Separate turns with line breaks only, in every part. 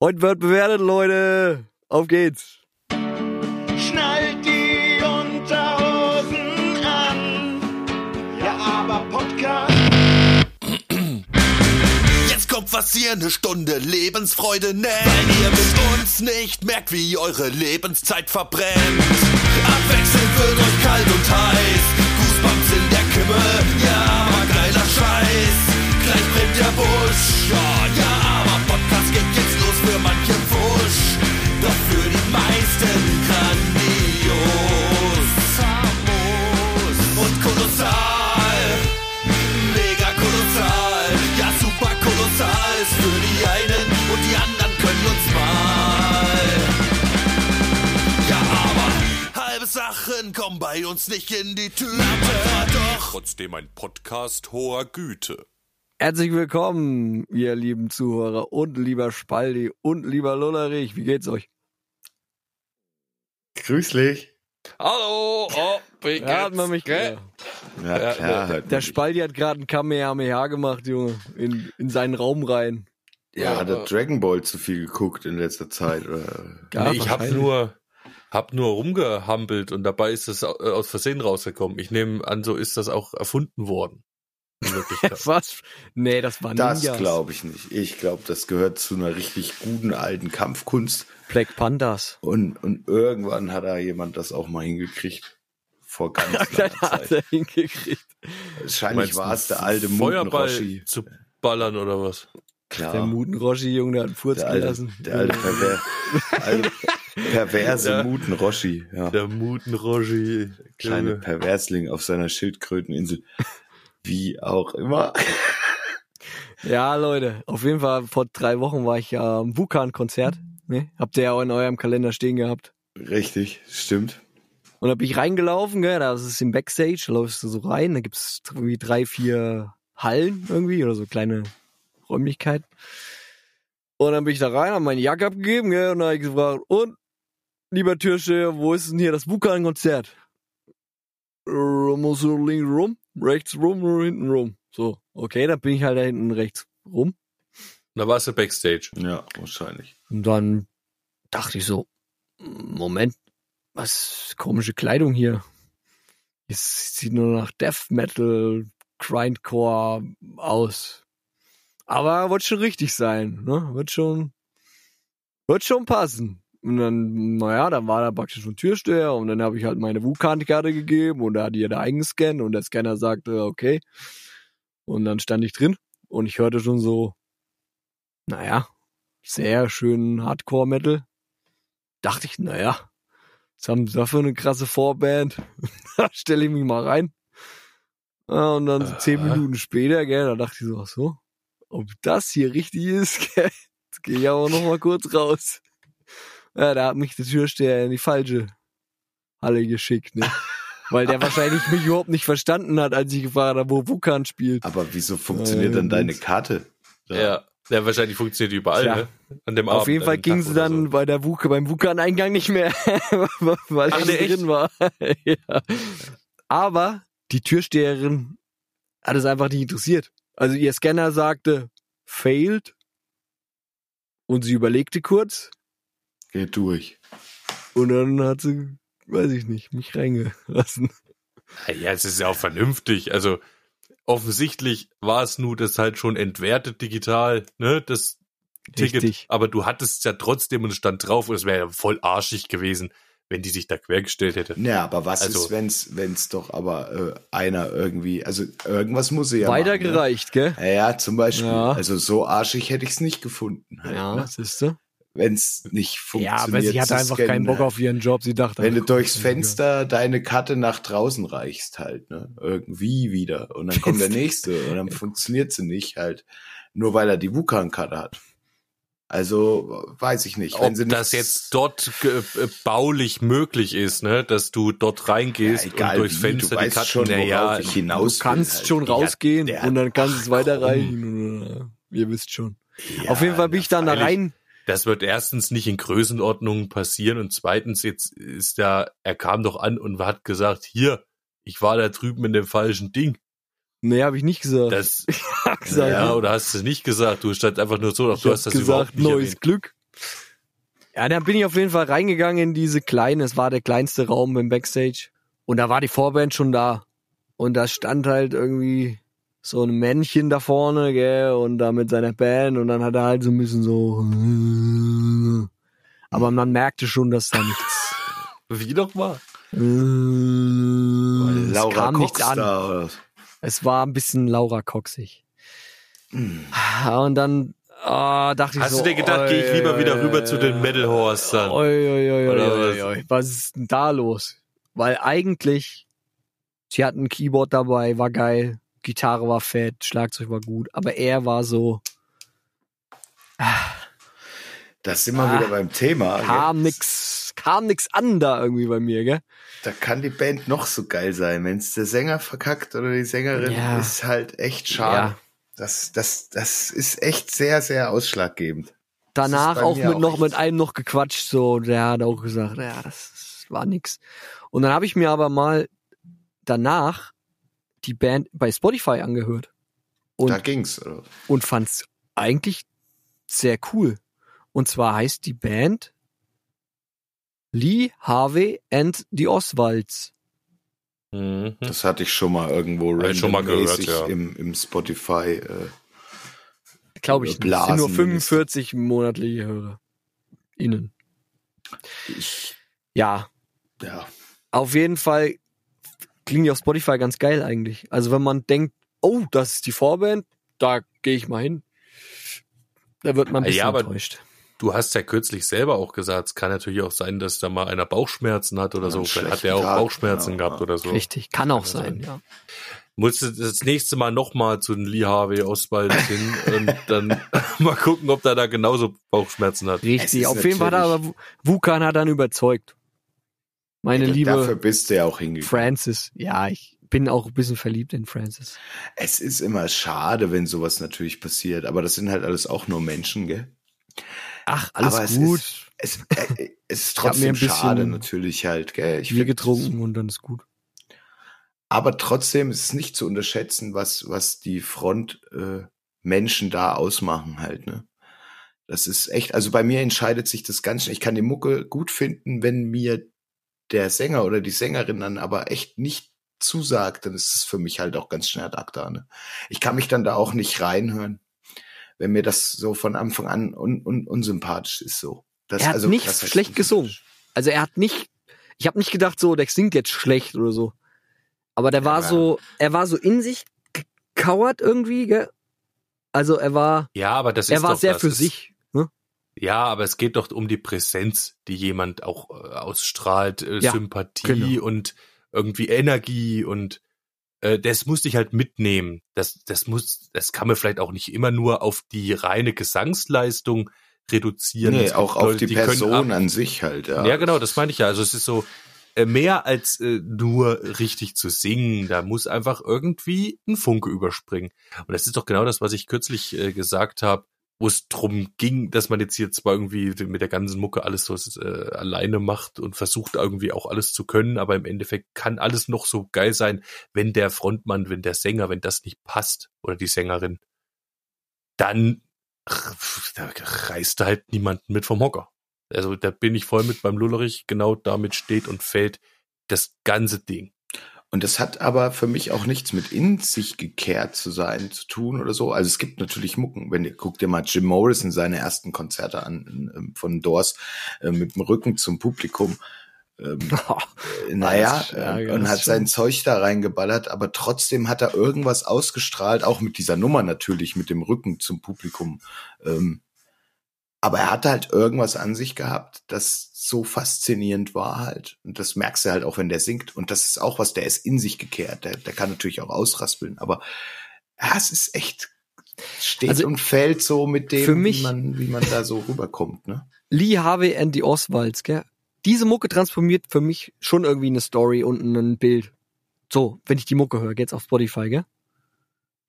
Heute wird bewertet, Leute. Auf geht's.
Schnallt die Unterhosen an. Ja, aber Podcast.
Jetzt kommt was ihr eine Stunde Lebensfreude nennt. Weil ihr mit uns nicht merkt, wie eure Lebenszeit verbrennt. Abwechselnd wird euch kalt und heiß. Goosebumps in der Kimme. Ja, aber geiler Scheiß. Gleich brennt der Busch. Ja, meisten grandios. Famos und kolossal. Mega kolossal, ja super kolossal ist für die einen und die anderen können uns mal. Ja, aber halbe Sachen kommen bei uns nicht in die Tüte. Aber doch trotzdem ein Podcast hoher Güte.
Herzlich willkommen, ihr lieben Zuhörer und lieber Spaldi und lieber Lullerich. Wie geht's euch?
Grüßlich.
Hallo, oh, wie
Ja, hat man mich
gell?
Ja,
Ja,
klar.
der-
Der. Spaldi hat gerade ein Kamehameha gemacht, Junge, in, in seinen Raum rein.
ja, hat er
äh,
Dragon Ball zu viel geguckt in letzter Zeit? Oder?
Ja,
nee, ich hab nur, hab nur rumgehampelt und dabei ist es au- aus Versehen rausgekommen. Ich nehme an, so ist das auch erfunden worden.
Was? Nee, das war
Das
Ninjas.
glaube ich nicht. Ich glaube, das gehört zu einer richtig guten alten Kampfkunst.
Black Pandas.
Und, und irgendwann hat da jemand das auch mal hingekriegt. Vor ganz
Das
langer
hat
Zeit.
er hingekriegt.
Wahrscheinlich war es der alte
Feuerball zu ballern oder was?
Klar.
Der Mutenroshi, Junge, der hat einen Furz
der alte,
gelassen.
der alte, perver alte perverse
Ja.
Mutenroshi. Ja.
Der Mutenroshi.
Kleine. Perversling auf seiner Schildkröteninsel. Wie auch immer.
Ja, Leute, auf jeden Fall vor drei Wochen war ich ja am Wukan-Konzert. Ne? Habt ihr ja auch in eurem Kalender stehen gehabt.
Richtig, stimmt.
Und da bin ich reingelaufen, gell, da ist es im Backstage, da läufst du so rein, da gibt's irgendwie drei, vier Hallen irgendwie oder so kleine Räumlichkeiten. Und dann bin ich da rein, hab meine Jacke abgegeben, gell, und dann hab ich gefragt, und, lieber Türsteher, wo ist denn hier das Wukan-Konzert? Muss so links rum, rechts rum oder hinten rum? So, okay, dann bin ich halt da hinten rechts rum.
Da warst du Backstage.
Ja, wahrscheinlich.
Und dann dachte ich so, Moment, was komische Kleidung hier. Es sieht nur nach Death Metal, Grindcore aus. Aber wird schon richtig sein, ne? Wird schon, wird schon passen. Und dann, naja, dann war da praktisch ein Türsteher und dann habe ich halt meine WU-Karte gegeben und da hat da eingescannt und der Scanner sagte, okay. Und dann stand ich drin und ich hörte schon so, naja, sehr schön Hardcore-Metal. Dachte ich, naja, was haben sie da für eine krasse Vorband? da stelle ich mich mal rein. Und dann so zehn
Aha.
Minuten später, gell, da dachte ich so, ach so, ob das hier richtig ist, gell, jetzt gehe ich aber noch mal kurz raus. Ja, da hat mich der Türsteher in die falsche Halle geschickt, ne? Weil der wahrscheinlich mich überhaupt nicht verstanden hat, als ich gefragt habe, wo Wukan spielt.
Aber wieso funktioniert
Äh,
dann deine. Karte?
Ja. ja. wahrscheinlich funktioniert die überall,
Tja.
ne? An dem
Auf
Abend,
jeden
an
Fall ging sie dann
so.
bei der Wuke, beim Wukan-Eingang nicht mehr, weil
Ach,
ich
nee,
drin war. ja. Aber die Türsteherin hat es einfach nicht interessiert. Also ihr Scanner sagte, failed. Und sie überlegte kurz.
Geht durch.
Und dann hat sie, weiß ich nicht, mich reingelassen.
Ja, es ist ja auch vernünftig. Also offensichtlich war es nur das halt schon entwertet digital, ne? Das Ticket.
Richtig.
Aber du hattest es ja trotzdem und stand drauf und es wäre ja voll arschig gewesen, wenn die sich da quergestellt hätte.
Ja, aber was
Also-
ist, wenn's, wenn's doch aber äh, einer irgendwie, also irgendwas muss sie ja
Weitergereicht, gell?
machen. Ne? Ja, ja, zum Beispiel.
Ja.
Also so arschig hätte ich es nicht gefunden. Halt,
Ja,
ne?
siehst du?
Wenn es nicht
Ja,
funktioniert.
aber sie hatte einfach
scannen,
keinen Bock auf ihren Job. Sie dachte,
Wenn du durchs Fenster deine Karte nach draußen reichst halt, ne? Irgendwie wieder. Und dann kommt der nächste und dann funktioniert sie nicht halt. Nur weil er die Wukan-Karte hat. Also, weiß ich nicht.
Ob
sie
das jetzt dort ge- äh, baulich möglich ist, ne, dass du dort reingehst
Ja, egal
und durchs
wie,
Fenster
du
die Karten,
schon,
naja,
ich hinaus
Du kannst
halt.
schon
Ja,
rausgehen
der-
und dann kannst du es
ach,
weiterreichen. Oder, ihr wisst schon.
Ja,
Auf jeden Fall bin ich dann da rein.
Das wird erstens nicht in Größenordnungen passieren und zweitens jetzt ist ja, er kam doch an und hat gesagt, hier, ich war da drüben in dem falschen Ding.
Nee, habe ich nicht gesagt.
Das,
Ich hab gesagt,
ja, oder hast du es nicht gesagt? Du standst einfach nur so, doch du hast das überhaupt
gesagt,
nicht
neues
erwähnt.
Glück. Ja, dann bin ich auf jeden Fall reingegangen in diese kleine, es war der kleinste Raum im Backstage. Und da war die Vorband schon da. Und da stand halt irgendwie so ein Männchen da vorne, gell, und da mit seiner Band und dann hat er halt so ein bisschen so. Aber man merkte schon, dass da nichts.
Wie nochmal?
es
Laura
kam nichts
Cox
an.
da, oder?
Es war ein bisschen Laura Coxig.
Hm.
Und dann ah, dachte ich
Hast
so.
du dir gedacht, gehe ich lieber wieder rüber zu den Metal Horse dann?
Oi, oi, oi,
Oder
oi,
was?
Was ist denn da los? Weil eigentlich, sie hatten ein Keyboard dabei, war geil, Gitarre war fett, Schlagzeug war gut, aber er war so,
Da sind wir
Ah,
wieder beim Thema.
kam
gell?
nix, kam nix an da irgendwie bei mir, gell?
Da kann die Band noch so geil sein. Wenn es der Sänger verkackt oder die Sängerin,
Ja.
ist halt echt schade.
Ja.
Das, das, das ist echt sehr, sehr ausschlaggebend.
Danach auch mit
auch
noch
echt
mit einem noch gequatscht, so, der hat auch gesagt, ja, das war nix. Und dann habe ich mir aber mal danach die Band bei Spotify angehört. Und
da ging's. Oder?
und fand's eigentlich sehr cool. Und zwar heißt die Band Lee Harvey and the Oswalds.
Mhm.
Das hatte ich schon mal irgendwo
ich schon mal gehört, ja.
im, im Spotify. Äh,
Glaube ich. Es sind nur
Blasen
45 monatliche Hörer. Innen.
ich,
Ja,
ja.
auf jeden Fall klingt die auf Spotify ganz geil eigentlich. Also wenn man denkt, oh, das ist die Vorband, da gehe ich mal hin. Da wird man ein
Ja,
bisschen
aber-
enttäuscht.
Du hast ja kürzlich selber auch gesagt, es kann natürlich auch sein, dass da mal einer Bauchschmerzen hat oder
Ja,
so. Vielleicht hat
schlechten
er auch Bauchschmerzen
genau,
gehabt
ja.
oder so.
Richtig, kann auch
Kann
sein,
sein.
ja.
Musst du das nächste Mal nochmal zu den Lee Harvey Oswald hin und dann mal gucken, ob der da genauso Bauchschmerzen hat.
Richtig, auf jeden Fall hat er aber Wukan hat dann überzeugt. Meine liebe
Dafür bist du ja auch hingegangen.
Francis. Ja, ich bin auch ein bisschen verliebt in Francis.
Es ist immer schade, wenn sowas natürlich passiert, aber das sind halt alles auch nur Menschen, gell?
Ach, alles
Aber es
gut.
ist- Es, äh, es ist
hab mir
trotzdem schade natürlich halt, gell? Ich
Bier getrunken und dann ist gut.
Aber trotzdem ist es nicht zu unterschätzen, was, was die Frontmenschen äh, Menschen da ausmachen halt, ne? Das ist echt, also bei mir entscheidet sich das ganz schnell. Ich kann die Mucke gut finden, wenn mir der Sänger oder die Sängerin dann aber echt nicht zusagt, dann ist es für mich halt auch ganz schnell ad acta, ne? Ich kann mich dann da auch nicht reinhören, wenn mir das so von Anfang an un, un, unsympathisch ist so. Das,
Er hat
also,
nicht schlecht gesungen. Also er hat nicht, ich habe nicht gedacht, so, der singt jetzt schlecht oder so. Aber der war
Ja.
so, er war so in sich gekauert irgendwie, gell? Also er war,
Ja, aber das ist
er war
doch,
sehr
das
für
ist,
sich.
Ja, aber es geht doch um die Präsenz, die jemand auch äh, ausstrahlt, äh,
Ja,
Sympathie
genau.
und irgendwie Energie und äh, das musste ich halt mitnehmen. Das, das muss, das kann man vielleicht auch nicht immer nur auf die reine Gesangsleistung reduzieren.
Nee,
gibt
auch auf
Leute,
die
können
Person
ab-
an sich halt, ja.
Ja, genau, das meine ich ja. Also es ist so äh, mehr als äh, nur richtig zu singen. Da muss einfach irgendwie ein Funke überspringen. Und das ist doch genau das, was ich kürzlich äh, gesagt habe, wo es drum ging, dass man jetzt hier zwar irgendwie mit der ganzen Mucke alles so äh, alleine macht und versucht irgendwie auch alles zu können, aber im Endeffekt kann alles noch so geil sein, wenn der Frontmann, wenn der Sänger, wenn das nicht passt oder die Sängerin, dann da reißt halt niemanden mit vom Hocker. Also da bin ich voll mit beim Lullerich, genau damit steht und fällt das ganze Ding.
Und das hat aber für mich auch nichts mit in sich gekehrt zu sein zu tun oder so. Also es gibt natürlich Mucken. Wenn ihr guckt dir mal Jim Morrison seine ersten Konzerte an ähm, von Doors äh, mit dem Rücken zum Publikum. Ähm, äh, naja,
ja,
äh,
ja,
und hat sein Zeug da reingeballert, aber trotzdem hat er irgendwas ausgestrahlt, auch mit dieser Nummer natürlich, mit dem Rücken zum Publikum. Ähm, aber er hatte halt irgendwas an sich gehabt, das so faszinierend war halt. Und das merkst du halt auch, wenn der singt. Und das ist auch was, der ist in sich gekehrt. Der, der kann natürlich auch ausraspeln. Aber ja, es ist echt, steht
Also,
und fällt so mit dem, wie, man, wie man da so rüberkommt. Ne?
Lee Harvey and the Oswalds, gell? Diese Mucke transformiert für mich schon irgendwie eine Story und ein Bild. So, wenn ich die Mucke höre, geht's auf Spotify, gell?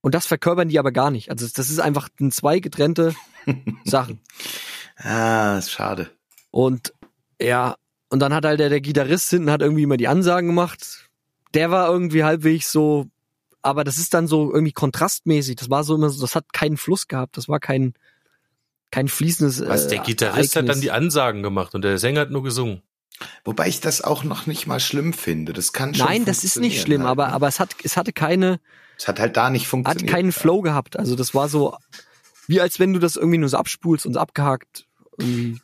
Und das verkörpern die aber gar nicht. Also das ist einfach ein zwei getrennte Sachen.
Ah, ist schade.
Und ja, und dann hat halt der, der Gitarrist hinten hat irgendwie immer die Ansagen gemacht. Der war irgendwie halbwegs so, aber das ist dann so irgendwie kontrastmäßig. Das war so immer so, das hat keinen Fluss gehabt. Das war kein, kein fließendes.
Was
äh,
der Gitarrist hat dann
Ereignis.
die Ansagen gemacht und der Sänger hat nur gesungen.
Wobei ich das auch noch nicht mal schlimm finde. Das kann schon
Nein, das ist nicht schlimm,
halt,
aber
ne?
aber es hat es hatte keine
es hat halt da nicht
hat
funktioniert.
keinen Flow gehabt. Also das war so wie als wenn du das irgendwie nur so abspulst und so abgehakt.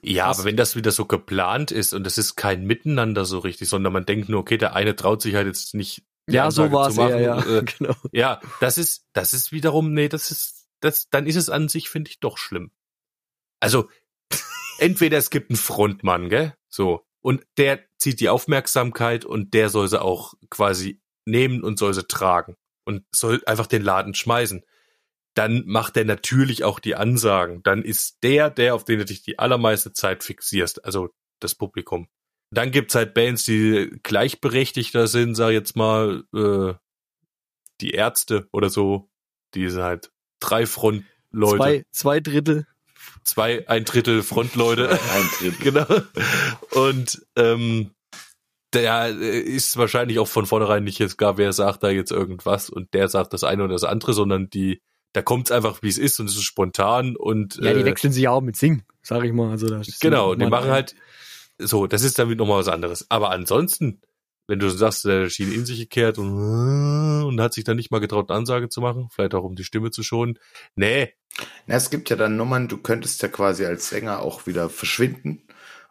Ja,
hast.
aber wenn das wieder so geplant ist und es ist kein Miteinander so richtig, sondern man denkt nur, okay, der eine traut sich halt jetzt nicht.
ja, so
Ansage
war es ja, ja.
äh,
genau.
Ja, das ist, das ist wiederum, nee, das ist, das, dann ist es an sich, finde ich, doch schlimm. Also, entweder es gibt einen Frontmann, gell, so, und der zieht die Aufmerksamkeit und der soll sie auch quasi nehmen und soll sie tragen und soll einfach den Laden schmeißen. Dann macht er natürlich auch die Ansagen. Dann ist der, der, auf den du dich die allermeiste Zeit fixierst, also das Publikum. Dann gibt's halt Bands, die gleichberechtigter sind, sag ich jetzt mal, äh, die Ärzte oder so, die sind halt drei Frontleute, zwei,
Zwei, zwei Drittel.
ein Drittel Frontleute,
Ein Drittel.
genau. Und ähm, der ist wahrscheinlich auch von vornherein nicht jetzt gar, wer sagt da jetzt irgendwas und der sagt das eine oder das andere, sondern die, da kommt's einfach, wie es ist und es ist spontan und
Ja, die
äh,
wechseln sich ja auch mit Singen, sag ich mal. Also das ist
Genau, die machen halt so, das ist damit nochmal was anderes. Aber ansonsten, wenn du sagst, der schien in sich gekehrt und, und hat sich dann nicht mal getraut, eine Ansage zu machen, vielleicht auch um die Stimme zu schonen. Nee,
Na, es gibt ja dann Nummern, du könntest ja quasi als Sänger auch wieder verschwinden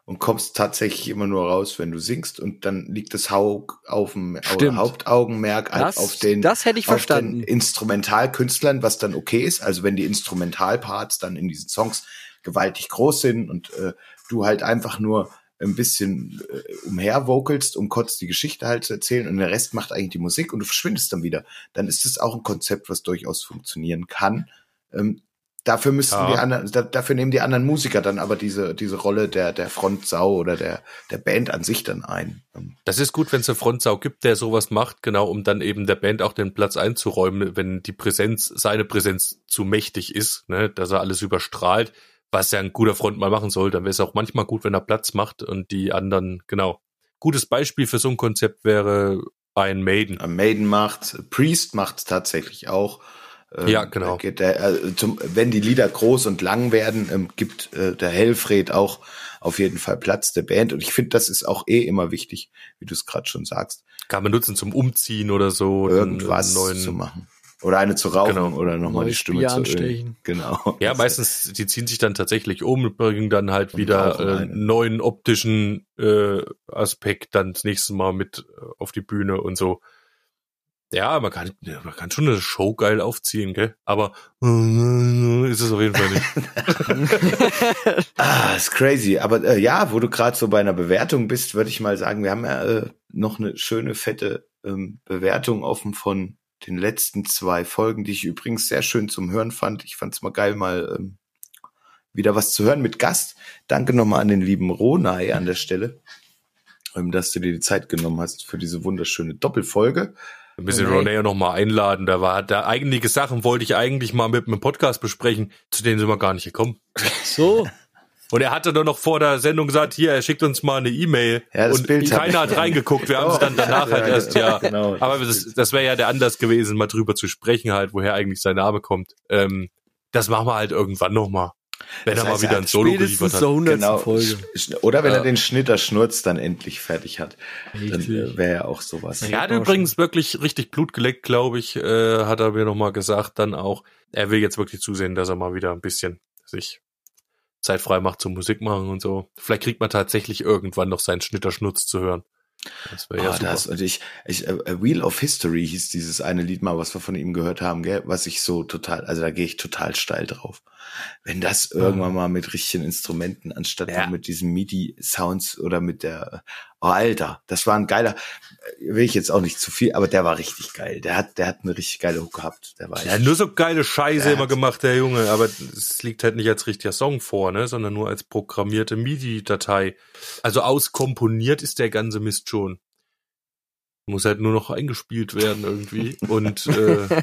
und kommst tatsächlich immer nur raus, wenn du singst und dann liegt das Hau auf dem. Hauptaugenmerk halt
Das,
auf den
das hätte ich verstanden.
den Instrumentalkünstlern, was dann okay ist. Also wenn die Instrumentalparts dann in diesen Songs gewaltig groß sind und äh, du halt einfach nur ein bisschen äh, umher vocalst, um kurz die Geschichte halt zu erzählen und der Rest macht eigentlich die Musik und du verschwindest dann wieder. Dann ist das auch ein Konzept, was durchaus funktionieren kann. Ähm, dafür müssten
Ja.
die anderen, da, dafür nehmen die anderen Musiker dann aber diese, diese Rolle der, der Frontsau oder der, der Band an sich dann ein. Ähm,
das ist gut, wenn es eine Frontsau gibt, der sowas macht, genau, um dann eben der Band auch den Platz einzuräumen, wenn die Präsenz, seine Präsenz zu mächtig ist, ne, dass er alles überstrahlt, was ja ein guter Frontmann machen soll, dann wäre es auch manchmal gut, wenn er Platz macht und die anderen, genau. Gutes Beispiel für so ein Konzept wäre ein Maiden.
Maiden macht, Priest macht tatsächlich auch. Ähm,
Ja, genau.
Geht der, äh, zum, wenn die Lieder groß und lang werden, ähm, gibt äh, der Helfred auch auf jeden Fall Platz der Band. Und ich finde, das ist auch eh immer wichtig, wie du es gerade schon sagst,
Kann man nutzen zum Umziehen oder so.
irgendwas
einen neuen,
zu machen. Oder eine zu rauchen
Genau.
oder nochmal die Stimme
Bier
zu ölen.
anstechen.
Genau.
Ja, meistens, die ziehen sich dann tatsächlich um und bringen dann halt
Und
wieder äh,
einen.
neuen optischen äh, Aspekt dann das nächste Mal mit äh, auf die Bühne und so. Ja, man kann, man kann schon eine Show geil aufziehen, gell? Aber äh, ist es auf jeden Fall nicht.
Ah, ist crazy. Aber äh, ja, wo du gerade so bei einer Bewertung bist, würde ich mal sagen, wir haben ja äh, noch eine schöne, fette ähm, Bewertung offen von den letzten zwei Folgen, die ich übrigens sehr schön zum Hören fand. Ich fand es mal geil, mal ähm, wieder was zu hören mit Gast. Danke nochmal an den lieben Ronay an der Stelle, ähm, dass du dir die Zeit genommen hast für diese wunderschöne Doppelfolge.
Wir müssen
Okay.
Ronay noch mal einladen. Da war da einige Sachen wollte ich eigentlich mal mit einem Podcast besprechen, zu denen sind wir gar nicht gekommen.
So.
Und er hatte doch noch vor der Sendung gesagt, hier, er schickt uns mal eine E-Mail.
Ja,
und keiner hat reingeguckt. Wir haben es dann danach
Ja,
halt erst, ja.
genau.
Aber das, das wäre ja der Anlass gewesen, mal drüber zu sprechen, halt, woher eigentlich sein Name kommt. Ähm, das machen wir halt irgendwann nochmal. Wenn
Das
er mal wieder
er
ein Solo geliefert hat.
zur 100.
Genau.
Folge.
Oder wenn
Ja.
er den Schnitter Schnurz dann endlich fertig hat. Dann
Richtig.
äh, wäre ja auch sowas.
Er hat übrigens wirklich richtig Blut geleckt, glaube ich, äh, hat er mir nochmal gesagt, dann auch. Er will jetzt wirklich zusehen, dass er mal wieder ein bisschen sich Zeit frei macht zum Musik machen und so. Vielleicht kriegt man tatsächlich irgendwann noch seinen Schnitterschnutz zu hören. Das wäre ja
Ah,
super.
das, und ich, ich, äh, Wheel of History hieß dieses eine Lied mal, was wir von ihm gehört haben, gell? was ich so total, also da gehe ich total steil drauf. Wenn das irgendwann mal mit richtigen Instrumenten, anstatt
Ja.
mit diesen MIDI-Sounds oder mit der, oh Alter, das war ein geiler, will ich jetzt auch nicht zu viel, aber der war richtig geil. Der hat, der hat eine richtig geile Hook gehabt. Der war
Er hat nur so geile Scheiße
Er
immer gemacht, der Junge, aber es liegt halt nicht als richtiger Song vor, ne, sondern nur als programmierte MIDI-Datei. Also auskomponiert ist der ganze Mist schon. Muss halt nur noch eingespielt werden irgendwie und äh,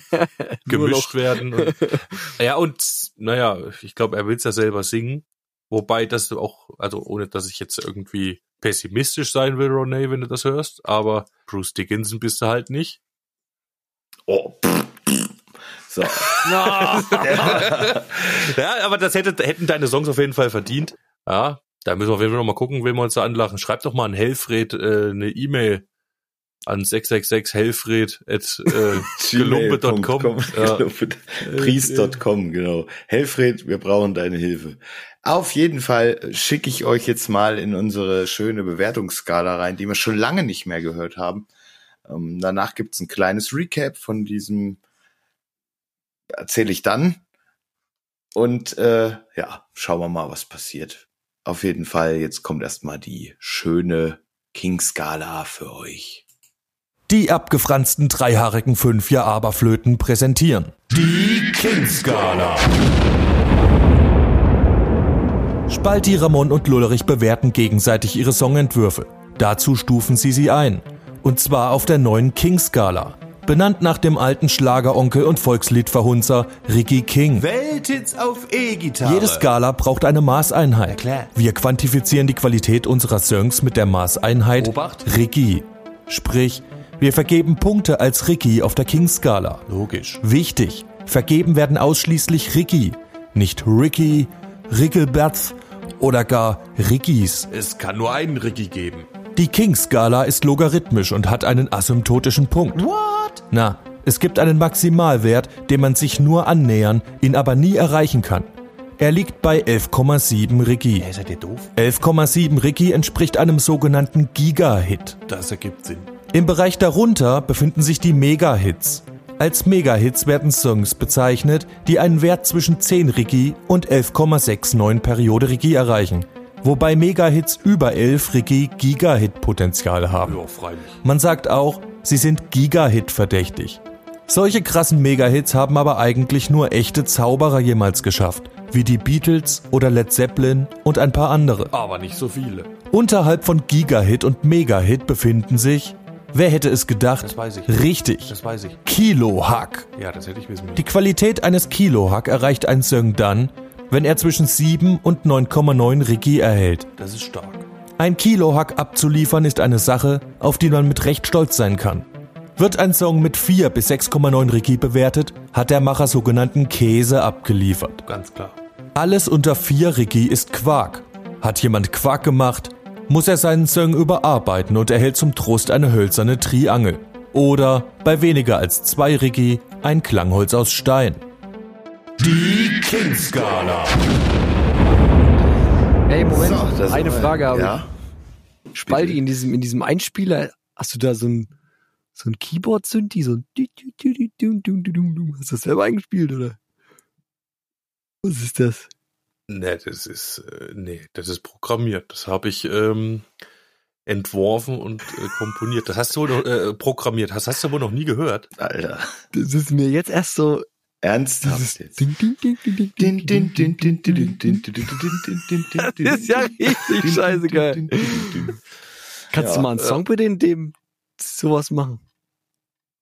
gemischt werden. Und, ja, und naja, ich glaube, er will es ja selber singen. Wobei das auch, also ohne dass ich jetzt irgendwie pessimistisch sein will, Ronay, wenn du das hörst, aber Bruce Dickinson bist du halt nicht.
Oh. So,
ja, aber das hätte, hätten deine Songs auf jeden Fall verdient. Ja, da müssen wir auf jeden Fall noch mal gucken, wen wir uns da anlachen. Schreibt doch mal an Helfred äh, eine E-Mail an 666 helfred at äh, gelumpe.com. Ja.
Priest.com, genau. Helfred, wir brauchen deine Hilfe. Auf jeden Fall schicke ich euch jetzt mal in unsere schöne Bewertungsskala rein, die wir schon lange nicht mehr gehört haben. Ähm, danach gibt's ein kleines Recap von diesem, erzähle ich dann. Und äh, ja, schauen wir mal, was passiert. Auf jeden Fall, jetzt kommt erstmal die schöne King-Skala für euch.
Die abgefransten dreihaarigen Fünfjahr-Aberflöten präsentieren.
Die King-Skala.
Spalti, Ramon und Lullerich bewerten gegenseitig ihre Songentwürfe. Dazu stufen sie sie ein. Und zwar auf der neuen King-Skala. Benannt nach dem alten Schlageronkel und Volksliedverhunzer Ricky King.
Welthits auf E-Gitarre.
Jede Skala braucht eine Maßeinheit.
klar.
Wir quantifizieren die Qualität unserer Songs mit der Maßeinheit
Obacht.
Ricky. Sprich, wir vergeben Punkte als Ricky auf der King-Skala.
Logisch.
Wichtig, vergeben werden ausschließlich Ricky, nicht Ricky, Rickelberth oder gar Rickys.
Es kann nur einen Ricky geben.
Die King-Skala ist logarithmisch und hat einen asymptotischen Punkt.
What?
Na, es gibt einen Maximalwert, dem man sich nur annähern, ihn aber nie erreichen kann. Er liegt bei 11,7 Ricky.
Seid ihr doof?
11,7 Ricky entspricht einem sogenannten Giga-Hit.
Das ergibt Sinn.
Im Bereich darunter befinden sich die Mega-Hits. Als Mega-Hits werden Songs bezeichnet, die einen Wert zwischen 10 Ricky und 11,69 Periode Ricky erreichen. Wobei Mega-Hits über 11 Ricky Giga-Hit-Potenzial haben. Man sagt auch, sie sind Giga-Hit verdächtig. Solche krassen Mega-Hits haben aber eigentlich nur echte Zauberer jemals geschafft, wie die Beatles oder Led Zeppelin und ein paar andere.
Aber nicht so viele.
Unterhalb von Giga-Hit und Mega-Hit befinden sich, wer hätte es gedacht? Richtig,
Das weiß ich.
Kilo-Hack.
Ja.
Die Qualität eines Kilo-Hack erreicht ein Song dann, wenn er zwischen 7 und 9,9 Ricky erhält.
Das ist stark.
Ein Kilo-Hack abzuliefern ist eine Sache, auf die man mit Recht stolz sein kann. Wird ein Song mit 4 bis 6,9 Ricky bewertet, hat der Macher sogenannten Käse abgeliefert.
Ganz klar.
Alles unter 4 Ricky ist Quark. Hat jemand Quark gemacht, muss er seinen Zöng überarbeiten und erhält zum Trost eine hölzerne Triangel. Oder bei weniger als zwei Rigi ein Klangholz aus Stein.
Die Kingskala.
Hey, Moment,
so,
eine Frage habe
ja?
ich. Spaldi, in diesem, in diesem Einspieler, hast du da so ein, so ein Keyboard-Synthi, so ein Hast du das selber eingespielt, oder? Was ist das?
Nee, das ist, äh, nee, das ist programmiert. Das habe ich ähm, entworfen und äh, komponiert. Das hast du wohl noch, äh, programmiert. Das hast du wohl noch nie gehört.
Alter.
Das ist mir jetzt erst so.
Ernsthaft jetzt.
Das ist ja richtig scheiße geil.
din, din, din, din.
Kannst du
Ja,
mal einen
äh,
Song bitte in dem sowas machen?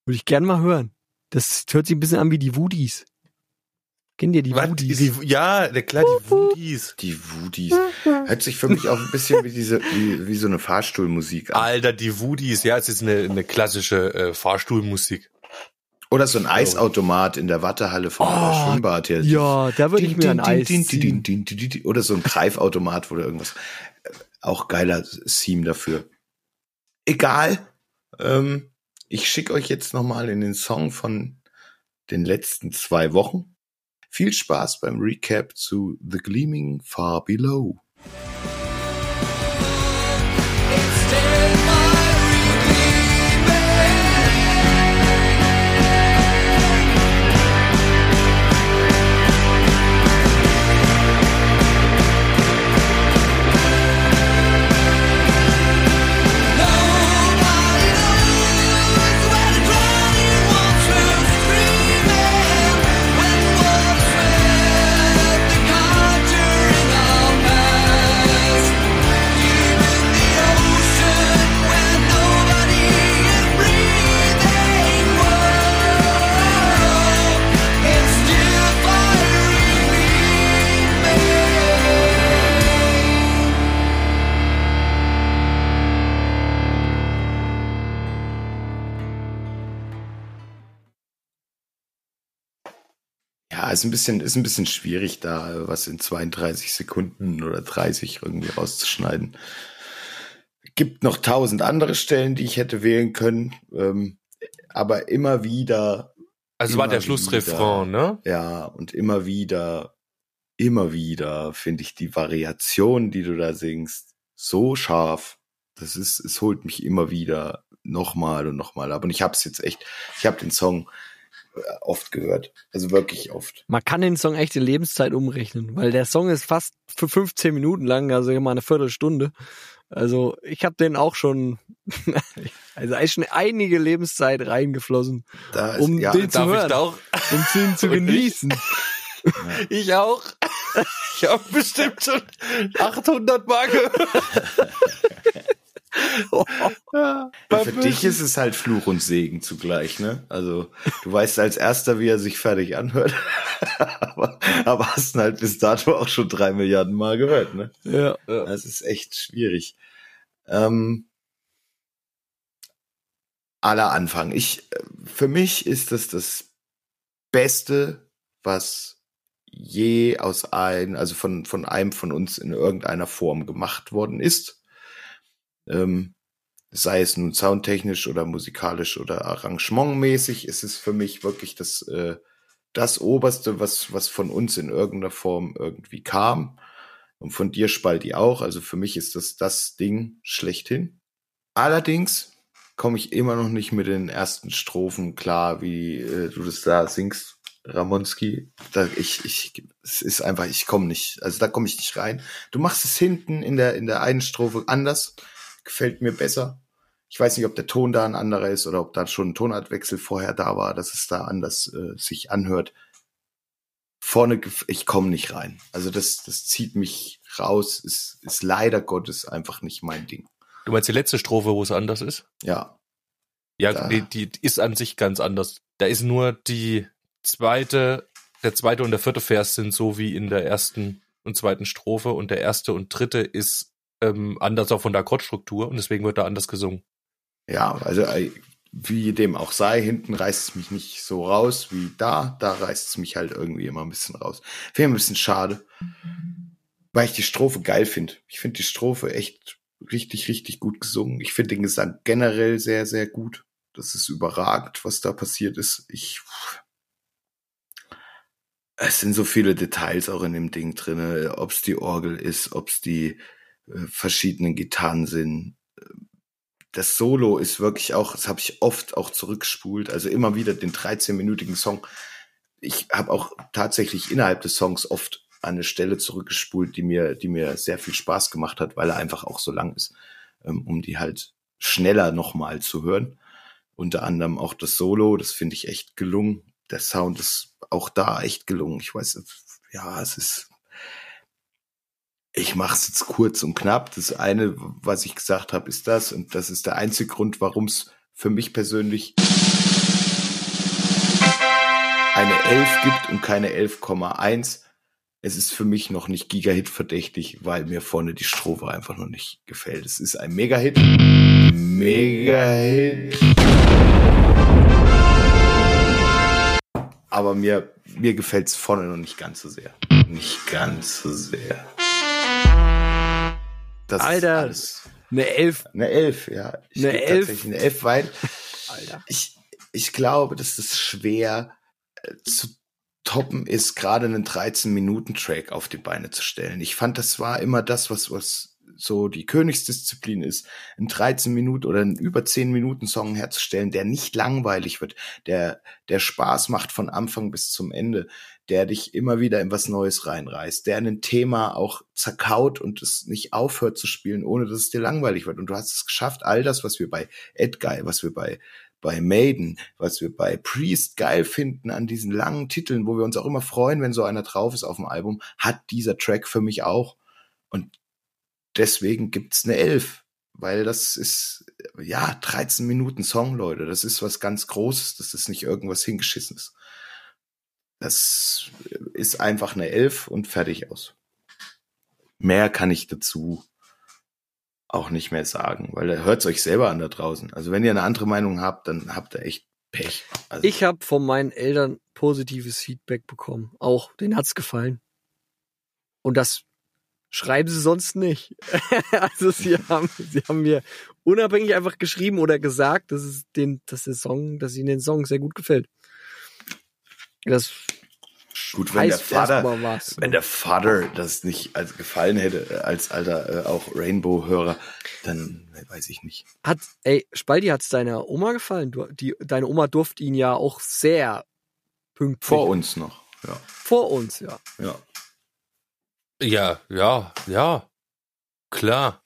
Würde ich gern mal hören. Das hört sich ein bisschen an wie die Woodies. Kennt ihr die
Was?
Woodies?
Die, ja, der klar, die Woodies.
Die Woodies. Hört sich für mich auch ein bisschen wie diese, wie, wie so eine Fahrstuhlmusik an.
Alter, die Woodies. Ja, es ist eine, eine klassische äh, Fahrstuhlmusik.
Oder so ein Eisautomat in der Wattehalle vom
Oh,
Schwimmbad hier.
ja, da würde ich mir ein Eis
din, din,
ziehen.
din, din, din, din. Oder so ein Greifautomat, du irgendwas. äh, Auch geiler Theme dafür. Egal. Ähm, ich schicke euch jetzt nochmal in den Song von den letzten zwei Wochen. Viel Spaß beim Recap zu The Gleaming Far Below. Ist ein bisschen, ist ein bisschen schwierig da, was in 32 Sekunden oder 30 irgendwie rauszuschneiden. Gibt noch tausend andere Stellen, die ich hätte wählen können, ähm, aber immer wieder.
Also war
immer
der Schlussrefrain, ne?
Ja, und immer wieder, immer wieder finde ich die Variation, die du da singst, so scharf. Das ist, es holt mich immer wieder nochmal und nochmal ab. Und ich habe es jetzt echt, ich habe den Song oft gehört. Also wirklich oft.
Man kann den Song echt in Lebenszeit umrechnen, weil der Song ist fast für 15 Minuten lang, also immer eine Viertelstunde. Also ich habe den auch schon, also eigentlich schon einige Lebenszeit reingeflossen,
Da ist,
um
ja,
den zu hören, um den zu
Und ich?
genießen.
Ich auch. Ich habe bestimmt schon 800 Mal gehört. ja,
für dich ist es halt Fluch und Segen zugleich, ne? Also du weißt als erster, wie er sich fertig anhört, aber, aber hast ihn halt bis dato auch schon drei Milliarden Mal gehört, ne?
Ja.
Das ist echt schwierig. Ähm, aller Anfang. Ich, für mich ist das das Beste, was je aus ein, also von, von einem von uns in irgendeiner Form gemacht worden ist. Ähm, sei es nun soundtechnisch oder musikalisch oder arrangementmäßig, ist es für mich wirklich das, äh, das Oberste, was, was von uns in irgendeiner Form irgendwie kam. Und von dir, Spalti, auch. Also für mich ist das das Ding schlechthin. Allerdings komme ich immer noch nicht mit den ersten Strophen klar, wie äh, du das da singst, Ramonski. Da, ich, ich, es ist einfach, ich komme nicht, also da komme ich nicht rein. Du machst es hinten in der, in der einen Strophe anders, gefällt mir besser. Ich weiß nicht, ob der Ton da ein anderer ist oder ob da schon ein Tonartwechsel vorher da war, dass es da anders äh, sich anhört. Vorne, ich komme nicht rein. Also das, das zieht mich raus, ist, ist leider Gottes einfach nicht mein Ding.
Du meinst die letzte Strophe, wo es anders ist?
Ja,
Ja,
Da-
die, die ist an sich ganz anders. Da ist nur die zweite, der zweite und der vierte Vers sind so wie in der ersten und zweiten Strophe und der erste und dritte ist ähm, anders auch von der Akkordstruktur und deswegen wird da anders gesungen.
Ja, also äh, wie dem auch sei, hinten reißt es mich nicht so raus wie da. Da reißt es mich halt irgendwie immer ein bisschen raus. Finde ich ein bisschen schade, weil ich die Strophe geil finde. Ich finde die Strophe echt richtig, richtig gut gesungen. Ich finde den Gesang generell sehr, sehr gut. Das ist überragend, was da passiert ist. Ich es sind so viele Details auch in dem Ding drinne, ob es die Orgel ist, ob es die äh, verschiedenen Gitarren sind. Das Solo ist wirklich auch, das habe ich oft auch zurückgespult, also immer wieder den 13-minütigen Song. Ich habe auch tatsächlich innerhalb des Songs oft an eine Stelle zurückgespult, die mir, die mir sehr viel Spaß gemacht hat, weil er einfach auch so lang ist, ähm, um die halt schneller nochmal zu hören. Unter anderem auch das Solo, das finde ich echt gelungen. Der Sound ist auch da echt gelungen. Ich weiß, ja, es ist. Ich mache es jetzt kurz und knapp. Das eine, was ich gesagt habe, ist das. Und das ist der einzige Grund, warum es für mich persönlich eine 11 gibt und keine 11,1. Es ist für mich noch nicht Gigahit verdächtig, weil mir vorne die Strophe einfach noch nicht gefällt. Es ist ein Megahit. Megahit. Aber mir, mir gefällt's vorne noch nicht ganz so sehr. Nicht ganz so sehr. Das
Alter.
Ist alles.
Eine Elf.
Eine Elf, ja. Ich
Eine Elf?
tatsächlich eine Elf, weil
Alter.
ich, ich glaube, dass es schwer äh, zu toppen ist, gerade einen 13-Minuten-Track auf die Beine zu stellen. Ich fand, das war immer das, was, was so die Königsdisziplin ist, einen 13 Minuten oder einen über 10 Minuten Song herzustellen, der nicht langweilig wird, der, der Spaß macht von Anfang bis zum Ende, der dich immer wieder in was Neues reinreißt, der ein Thema auch zerkaut und es nicht aufhört zu spielen, ohne dass es dir langweilig wird. Und du hast es geschafft, all das, was wir bei Edguy, was wir bei bei Maiden, was wir bei Priest geil finden an diesen langen Titeln, wo wir uns auch immer freuen, wenn so einer drauf ist auf dem Album, hat dieser Track für mich auch. Und deswegen gibt's eine Elf, weil das ist, ja, 13 Minuten Song, Leute. Das ist was ganz Großes. Das ist nicht irgendwas Hingeschissenes. Das ist einfach eine Elf und fertig aus. Mehr kann ich dazu auch nicht mehr sagen, weil hört's euch selber an da draußen. Also wenn ihr eine andere Meinung habt, dann habt ihr echt Pech. Also,
Ich habe von meinen Eltern positives Feedback bekommen. Auch, denen hat's gefallen. Und das schreiben sie sonst nicht. also sie haben, sie haben mir unabhängig einfach geschrieben oder gesagt, dass es den, dass der Song, dass ihnen den Song sehr gut gefällt. Das
gut, wenn der Vater,
was.
wenn der Vater das nicht als gefallen hätte, äh, als alter äh, auch Rainbow-Hörer, dann weiß ich nicht.
Hat, ey, Spaldi, hat's deiner Oma gefallen? Du, die, deine Oma durfte ihn ja auch sehr pünktlich.
Vor uns noch. Ja,
Vor uns, ja.
ja.
Ja, ja, ja. Klar.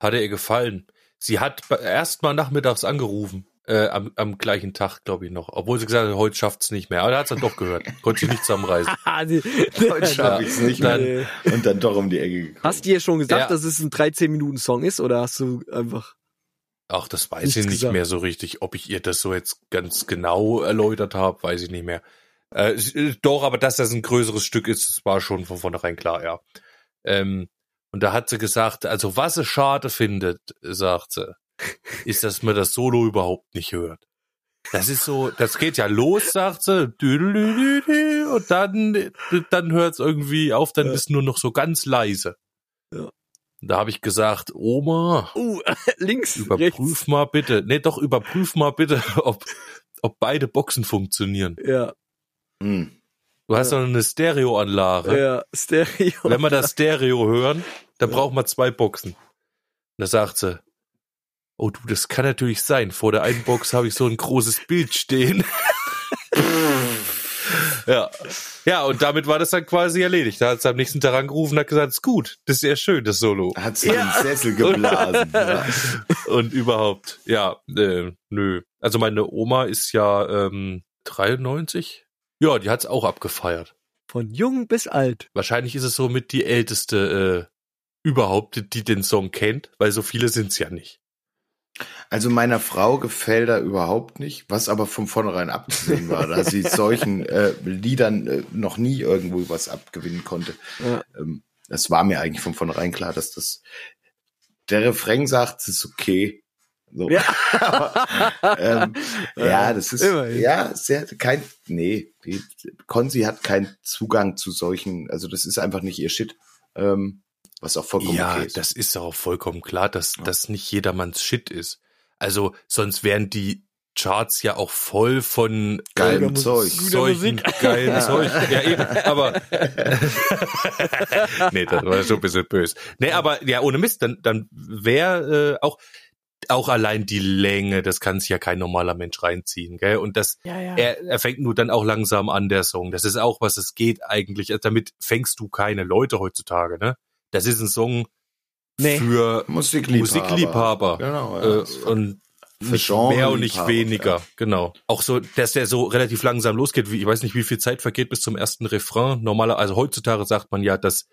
Hat er ihr gefallen. Sie hat erst mal nachmittags angerufen. Äh, am, am gleichen Tag, glaube ich, noch. Obwohl sie gesagt hat, heute schafft's nicht mehr. Aber er hat's dann doch gehört. Konnte sich nicht zusammenreißen.
Ah,
Heute schaffe ich es nicht mehr. Und dann doch um die Ecke gekommen.
Hast du ihr schon gesagt,
Ja.
dass es ein 13-Minuten-Song ist oder hast du einfach.
Ach, das weiß ich nicht
gesagt.
mehr so richtig. Ob ich ihr das so jetzt ganz genau erläutert habe, weiß ich nicht mehr. Äh, äh, doch, aber dass das ein größeres Stück ist, war schon von vornherein klar, ja. Ähm, und da hat sie gesagt, also was sie schade findet, sagt sie, ist, dass man das Solo überhaupt nicht hört. Das ist so, das geht ja los, sagt sie, und dann, dann hört es irgendwie auf, dann ist nur noch so ganz leise.
Ja.
Da habe ich gesagt, Oma,
Uh, links,
Überprüf
rechts.
mal bitte. Nee, doch, überprüf mal bitte, ob, ob beide Boxen funktionieren.
Ja,
Hm.
Du hast
Ja.
doch eine Stereoanlage.
ja, Stereo.
Wenn wir das Stereo hören, dann brauchen wir zwei Boxen. Und da sagt sie, oh du, das kann natürlich sein. Vor der einen Box habe ich so ein großes Bild stehen. ja. Ja, und damit war das dann quasi erledigt. Da hat sie am nächsten Tag angerufen und hat gesagt, ist gut, das ist sehr schön, das Solo.
Hat sie den Sessel geblasen. ja.
und überhaupt, ja, äh, nö. Also meine Oma ist ja ähm, 93. Ja, die hat's auch abgefeiert.
Von jung bis alt.
Wahrscheinlich ist es so mit die älteste äh, überhaupt, die- die den Song kennt, weil so viele sind's ja nicht.
Also meiner Frau gefällt er überhaupt nicht, was aber von vornherein abzusehen war, da sie solchen äh, Liedern äh, noch nie irgendwo was abgewinnen konnte.
Ja.
Ähm, das war mir eigentlich von vornherein klar, dass das der Refrain sagt, es ist okay. So.
Ja.
Aber, ähm, ja, das ist
Immerhin.
ja sehr kein nee, die, Konzi hat keinen Zugang zu solchen, also das ist einfach nicht ihr Shit. Ähm, was auch vollkommen
ja,
okay ist.
das ist auch vollkommen klar, dass
Ja.
das nicht jedermanns Shit ist. Also sonst wären die Charts ja auch voll von
Geilem
Guter
Zeug.
Musik.
geilen Zeug. Ja, eben, aber nee, das war schon ein bisschen böse. Nee, aber ja, ohne Mist, dann, dann wäre äh, auch auch allein die Länge, das kann sich ja kein normaler Mensch reinziehen, gell? Und das,
Ja, ja.
er, er fängt nur dann auch langsam an, der Song. Das ist auch, was es geht eigentlich. Also Damit fängst du keine Leute heutzutage, ne? Das ist ein Song
Nee.
für
Musikliebhaber.
Musikliebhaber.
Genau,
äh,
ja.
und
Für
nicht mehr und nicht weniger,
ja.
genau. Auch so, dass der so relativ langsam losgeht. Wie, ich weiß nicht, wie viel Zeit vergeht bis zum ersten Refrain. Normaler, also heutzutage sagt man ja, dass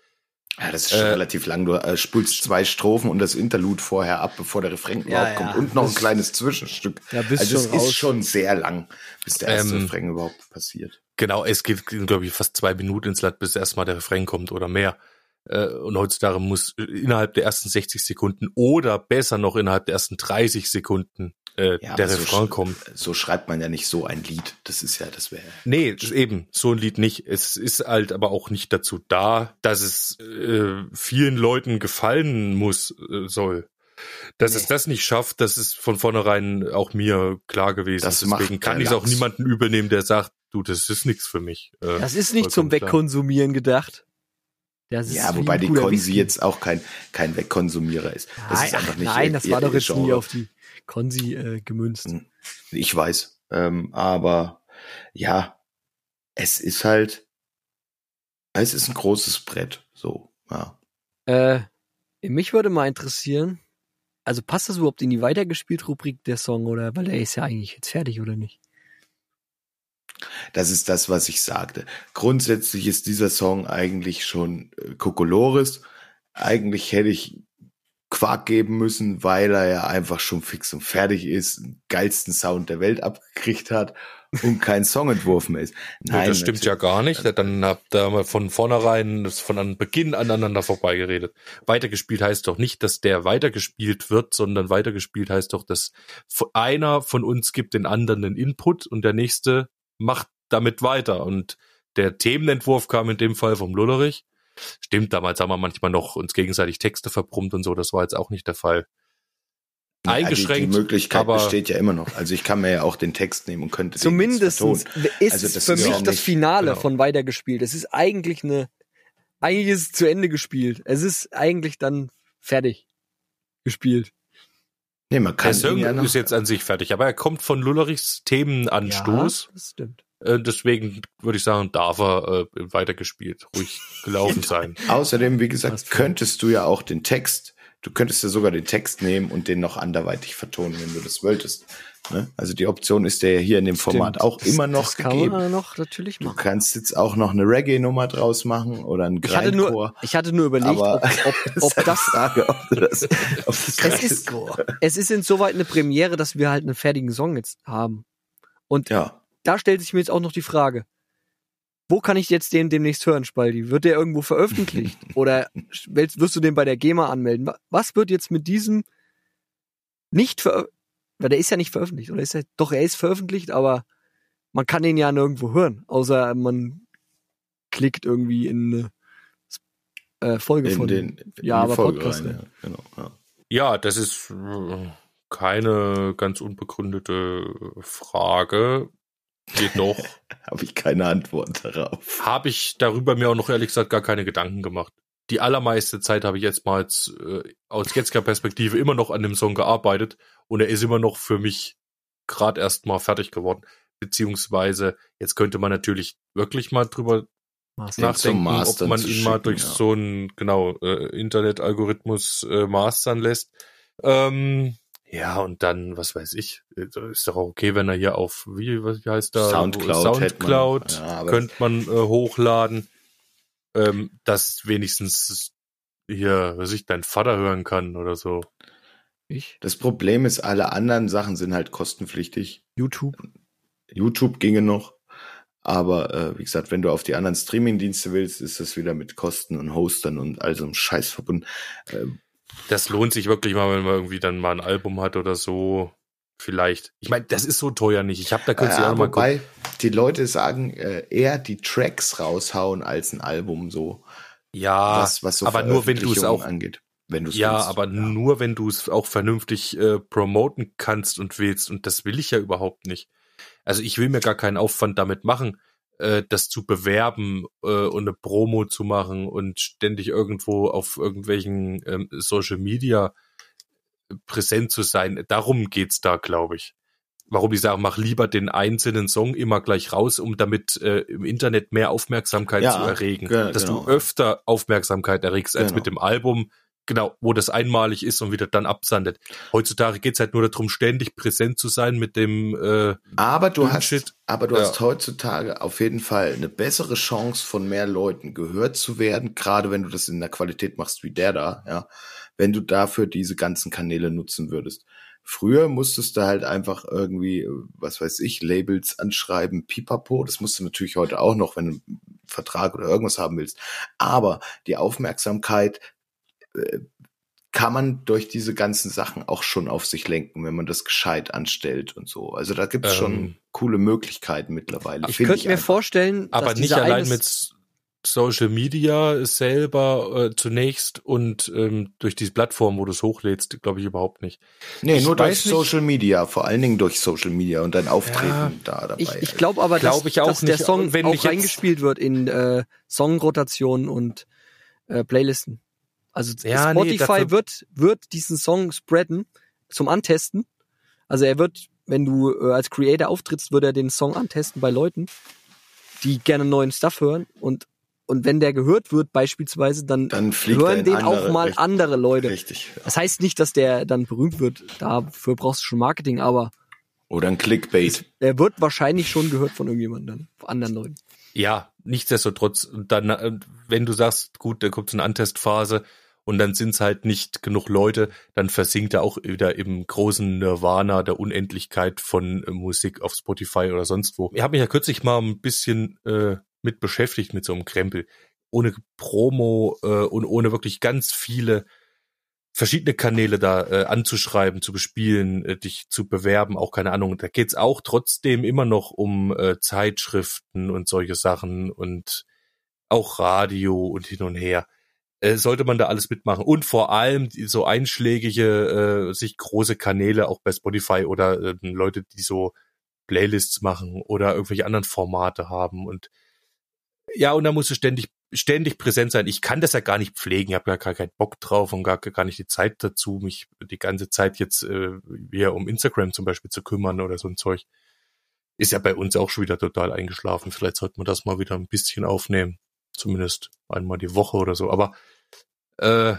Ja, das ist schon
Äh,
relativ lang. Du äh, spulst zwei Strophen und das Interlude vorher ab, bevor der Refrain überhaupt
ja.
kommt. Und noch ein kleines Zwischenstück.
Ja, bist
also es
raus.
ist schon sehr lang, bis der erste
Ähm,
Refrain überhaupt passiert.
genau, es geht, glaube ich, fast zwei Minuten ins Land, bis erstmal der Refrain kommt oder mehr. Äh, Und heutzutage muss äh, innerhalb der ersten 60 Sekunden oder besser noch innerhalb der ersten 30 Sekunden äh,
Ja,
der
so
Refrain
sch-
kommen.
So schreibt man ja nicht so ein Lied. Das ist ja, das wäre.
Nee, das ist eben, so ein Lied nicht. Es ist halt aber auch nicht dazu da, dass es äh, vielen Leuten gefallen muss, äh, soll. Dass es
Nee.
das nicht schafft, das ist von vornherein auch mir klar gewesen.
Das
Deswegen kann ich es auch niemanden übel nehmen, der sagt, du, das ist nichts für mich. Äh,
Das ist nicht zum. Wegkonsumieren gedacht. Das ist
Ja, wobei die Konsi
Whisky.
jetzt auch kein, kein Wegkonsumierer ist. Das
Nein,
ist einfach
ach,
nicht
nein,
ihr-
das
ihr-
war doch jetzt nie auf die Konsi äh, gemünzt.
Hm. Ich weiß. Ähm, aber ja, es ist halt, es ist ein großes Brett. So, ja.
Äh, mich würde mal interessieren, also passt das überhaupt in die weitergespielt Rubrik der Song oder weil der ist ja eigentlich jetzt fertig oder nicht?
Das ist das, was ich sagte. Grundsätzlich ist dieser Song eigentlich schon äh, Kokolores. Eigentlich hätte ich Quark geben müssen, weil er ja einfach schon fix und fertig ist, den geilsten Sound der Welt abgekriegt hat und kein Songentwurf mehr ist.
Nein, das stimmt ja gar nicht. Dann habt ihr mal von vornherein das von Beginn aneinander vorbeigeredet. Weitergespielt heißt doch nicht, dass der weitergespielt wird, sondern weitergespielt heißt doch, dass einer von uns gibt den anderen den Input und der nächste macht damit weiter. Und der Themenentwurf kam in dem Fall vom Lullerich. Stimmt, damals haben wir manchmal noch uns gegenseitig Texte verbrummt und so. Das war jetzt auch nicht der Fall eingeschränkt.
Ja, die, die, Möglichkeit aber besteht ja immer noch. Also ich kann mir ja auch den Text nehmen und könnte
Zumindest ist also es für mich das Finale genau. von weitergespielt. Es ist eigentlich eine, eigentlich ist es zu Ende gespielt. Es ist eigentlich dann fertig gespielt.
Nee, man kann der Song ja ist jetzt an sich fertig, aber er kommt von Lullerichs Themenanstoß. Ja,
das stimmt.
Äh, deswegen würde ich sagen, darf er äh, weitergespielt, ruhig gelaufen sein.
Außerdem, wie gesagt, könntest du ja auch den Text Du könntest ja sogar den Text nehmen und den noch anderweitig vertonen, wenn du das wolltest. Ne? Also die Option ist ja hier in dem Format Stimmt. auch das, immer noch das
kann
gegeben.
Man noch natürlich machen.
Du kannst jetzt auch noch eine Reggae-Nummer draus machen oder ein
ich hatte nur, Ich hatte nur überlegt, ob, ob, ob das, Frage, ob das, ob das es, ist, es ist insoweit eine Premiere, dass wir halt einen fertigen Song jetzt haben. Und ja. Da stellt sich mir jetzt auch noch die Frage, wo kann ich jetzt den demnächst hören, Spaldi? Wird der irgendwo veröffentlicht? Oder wirst du den bei der GEMA anmelden? Was wird jetzt mit diesem nicht veröffentlicht? Weil der ist ja nicht veröffentlicht, oder ist er? Doch, er ist veröffentlicht, aber man kann den ja nirgendwo hören, außer man klickt irgendwie in eine äh, Folge
in
von
den
ja, aber Folge Podcast. Rein,
ja. Genau, ja. ja, das ist äh, keine ganz unbegründete Frage. Geht noch.
Habe ich keine Antwort darauf.
Habe ich darüber mir auch noch ehrlich gesagt gar keine Gedanken gemacht. Die allermeiste Zeit habe ich jetzt mal als, äh, aus jetziger Perspektive immer noch an dem Song gearbeitet und er ist immer noch für mich gerade erst mal fertig geworden. Beziehungsweise jetzt könnte man natürlich wirklich mal drüber Master nachdenken, ob man ihn schicken, mal durch ja. so einen genau äh, Internet-Algorithmus äh, mastern lässt. Ähm, ja, und dann, was weiß ich, äh, ist doch auch okay, wenn er hier auf, wie, was heißt da?
Soundcloud,
Soundcloud man, ja, könnte man äh, hochladen, ähm, dass wenigstens hier, was ich, dein Vater hören kann oder so.
Ich? Das Problem ist, alle anderen Sachen sind halt kostenpflichtig.
YouTube?
YouTube ginge noch. Aber äh, wie gesagt, wenn du auf die anderen Streaming-Dienste willst, ist das wieder mit Kosten und Hostern und all so einem Scheiß verbunden. Äh,
das lohnt sich wirklich mal, wenn man irgendwie dann mal ein Album hat oder so. Vielleicht. Ich meine, das ist so teuer nicht. Ich habe da kürzlich
äh,
auch mal
Wobei die Leute sagen, äh, eher die Tracks raushauen als ein Album so.
Ja, was, was so aber nur wenn du es auch
angeht. Wenn du's
ja, willst. aber ja. nur wenn du es auch vernünftig äh, promoten kannst und willst. Und das will ich ja überhaupt nicht. Also ich will mir gar keinen Aufwand damit machen äh, das zu bewerben äh, und eine Promo zu machen und ständig irgendwo auf irgendwelchen ähm, Social Media präsent zu sein. Darum geht's da, glaube ich. Warum ich sage, mach lieber den einzelnen Song immer gleich raus, um damit äh, im Internet mehr Aufmerksamkeit ja, zu erregen. Dass genau. du öfter Aufmerksamkeit erregst als genau. mit dem Album, genau, wo das einmalig ist und wieder dann absandet. Heutzutage geht's halt nur darum, ständig präsent zu sein mit dem äh,
Aber du hast aber du ja. hast heutzutage auf jeden Fall eine bessere Chance von mehr Leuten gehört zu werden, gerade wenn du das in der Qualität machst wie der da, ja, wenn du dafür diese ganzen Kanäle nutzen würdest. Früher musstest du halt einfach irgendwie, was weiß ich, Labels anschreiben, pipapo. Das musst du natürlich heute auch noch, wenn du einen Vertrag oder irgendwas haben willst. Aber die Aufmerksamkeit kann man durch diese ganzen Sachen auch schon auf sich lenken, wenn man das gescheit anstellt und so. Also da gibt es ähm, schon coole Möglichkeiten mittlerweile.
Ich könnte mir einfach. vorstellen,
aber nicht allein mit Social Media selber äh, zunächst und ähm, durch diese Plattform, wo du es hochlädst, glaube ich überhaupt nicht.
Nee, ich nur durch nicht. Social Media, vor allen Dingen durch Social Media und dein Auftreten ja, da dabei.
Ich, ich glaube aber, glaub dass, ich auch dass nicht, der Song wenn auch reingespielt wird in äh, Songrotationen und äh, Playlisten. Also ja, Spotify nee, wird, wird diesen Song spreaden zum Antesten. Also er wird, wenn du äh, als Creator auftrittst, wird er den Song antesten bei Leuten, die gerne neuen Stuff hören und und wenn der gehört wird beispielsweise, dann,
dann
hören den andere, auch mal richtig, andere Leute.
Richtig.
Ja. Das heißt nicht, dass der dann berühmt wird. Dafür brauchst du schon Marketing, aber
oder ein Clickbait.
Er wird wahrscheinlich schon gehört von irgendjemandem von anderen Leuten.
Ja, nichtsdestotrotz, dann, äh, wenn du sagst, gut, da kommt so eine Antestphase und dann sind es halt nicht genug Leute, dann versinkt er auch wieder im großen Nirvana der Unendlichkeit von äh, Musik auf Spotify oder sonst wo. Ich habe mich ja kürzlich mal ein bisschen äh, mit beschäftigt mit so einem Krempel. Ohne Promo äh, und ohne wirklich ganz viele verschiedene Kanäle da äh, anzuschreiben, zu bespielen, äh, dich zu bewerben, auch keine Ahnung. Da geht's auch trotzdem immer noch um äh, Zeitschriften und solche Sachen und auch Radio und hin und her. Äh, sollte man da alles mitmachen. Und vor allem so einschlägige, äh, sich große Kanäle, auch bei Spotify oder äh, Leute, die so Playlists machen oder irgendwelche anderen Formate haben und ja, und da musst du ständig, ständig präsent sein. Ich kann das ja gar nicht pflegen. Ich habe ja gar keinen Bock drauf und gar, gar nicht die Zeit dazu, mich die ganze Zeit jetzt äh, wieder um Instagram zum Beispiel zu kümmern oder so ein Zeug. Ist ja bei uns auch schon wieder total eingeschlafen. Vielleicht sollte man das mal wieder ein bisschen aufnehmen. Zumindest einmal die Woche oder so. Aber äh,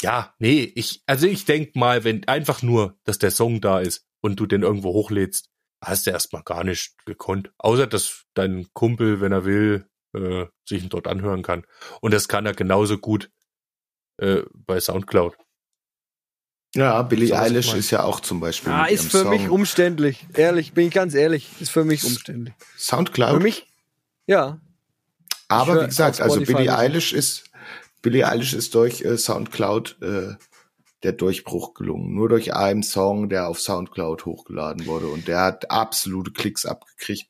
ja, nee, ich, also ich denk mal, wenn einfach nur, dass der Song da ist und du den irgendwo hochlädst, hast du erstmal gar nicht gekonnt. Außer dass dein Kumpel, wenn er will, äh, sich ihn dort anhören kann. Und das kann er genauso gut äh, bei Soundcloud.
Ja, Billie
ich
Eilish ist ja auch zum Beispiel.
Ah, ist für mich
Song
umständlich. Ehrlich, bin ich ganz ehrlich. Ist für mich umständlich.
Soundcloud.
Für mich, ja.
Aber wie gesagt, also Billie
Musik.
Eilish ist Billie Eilish ist durch äh, Soundcloud äh, der Durchbruch gelungen. Nur durch einen Song, der auf Soundcloud hochgeladen wurde und der hat absolute Klicks abgekriegt.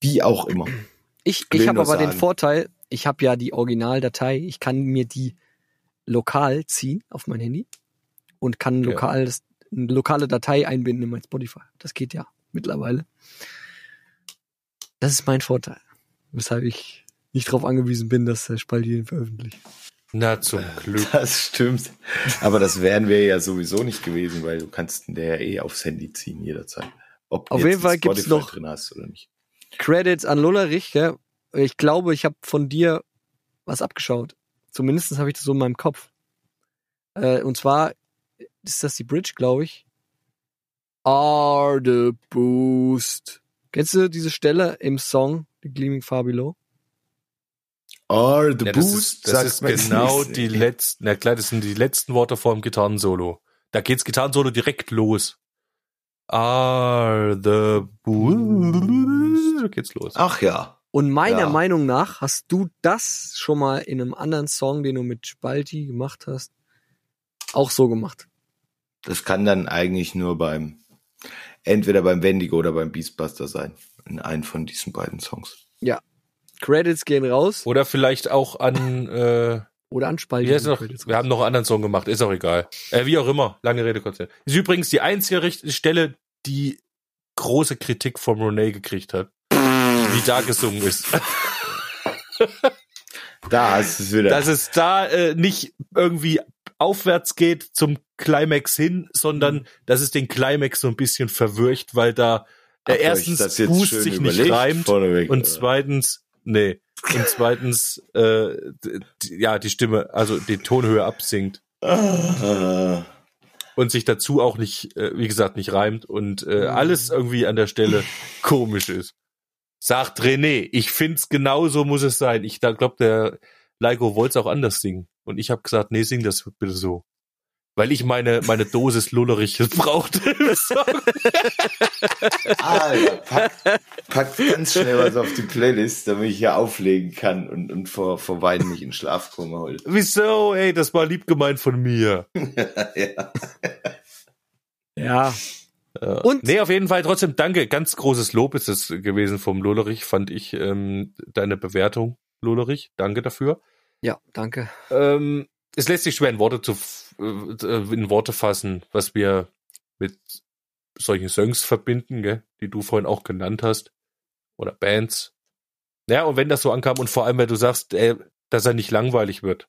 Wie auch immer.
Ich, ich habe aber den
sagen.
Vorteil, ich habe ja die Originaldatei, ich kann mir die lokal ziehen auf mein Handy und kann
Ja.
lokal das, eine lokale Datei einbinden in mein Spotify. Das geht ja mittlerweile. Das ist mein Vorteil, weshalb ich nicht darauf angewiesen bin, dass der Spalti den veröffentlicht.
Na, zum Glück.
Das stimmt. Aber das wären wir ja sowieso nicht gewesen, weil du kannst den ja eh aufs Handy ziehen jederzeit. Ob du
Auf jeden Fall gibt's
Spotify
noch-
drin hast oder nicht.
Credits an Lullerich, gell? Ich glaube, ich habe von dir was abgeschaut. Zumindest habe ich das so in meinem Kopf. Äh, und zwar ist das die Bridge, glaube ich. Are the Boost. Kennst du diese Stelle im Song The Gleaming Far Below?
Or the
Ja, das
Boost,
ist, das
sagt
ist genau
nicht.
die letzten, na klar, das sind die letzten Worte vor dem Gitarrensolo. Da geht's Gitarrensolo direkt los. Are the boost. Da geht's los.
Ach ja.
Und meiner
Ja.
Meinung nach hast du das schon mal in einem anderen Song, den du mit Spalti gemacht hast, auch so gemacht.
Das kann dann eigentlich nur beim, entweder beim Wendigo oder beim Beastbuster sein. In einem von diesen beiden Songs.
Credits gehen raus
Oder vielleicht auch an, äh,
oder an gehen
noch, wir haben noch einen anderen Song gemacht, ist auch egal. Äh, wie auch immer, lange Rede, Sinn. Ist übrigens die einzige Richt Stelle, die große Kritik vom Renee gekriegt hat. Wie da gesungen ist.
Da ist es wieder.
dass es da äh, nicht irgendwie aufwärts geht zum Climax hin, sondern dass es den Climax so ein bisschen verwircht, weil da äh, erstens Boost sich nicht reimt und zweitens, nee, und zweitens, äh, ja, die Stimme, also die Tonhöhe absinkt und sich dazu auch nicht, äh, wie gesagt, nicht reimt und äh, alles irgendwie an der Stelle komisch ist. Sagt René, ich find's genauso muss es sein. Ich glaube, der Leiko wollte es auch anders singen. Und ich habe gesagt, nee, sing das bitte so. Weil ich meine, meine Dosis Lullerich brauchte.
Alter, pack, pack ganz schnell was auf die Playlist, damit ich hier auflegen kann und, und vor, vor Weinen nicht in Schlaf komme heute.
Wieso? Ey, das war lieb gemeint von mir.
ja.
Ja,
Ja.
Und-
nee, auf jeden Fall trotzdem danke. Ganz großes Lob ist es gewesen vom Lullerich, fand ich ähm, deine Bewertung, Lullerich. Danke dafür.
ja, danke.
Ähm, es lässt sich schwer in Worte zu äh, in Worte fassen, was wir mit solchen Songs verbinden, gell, die du vorhin auch genannt hast oder Bands. Ja, und wenn das so ankam und vor allem, wenn du sagst, äh, dass er nicht langweilig wird,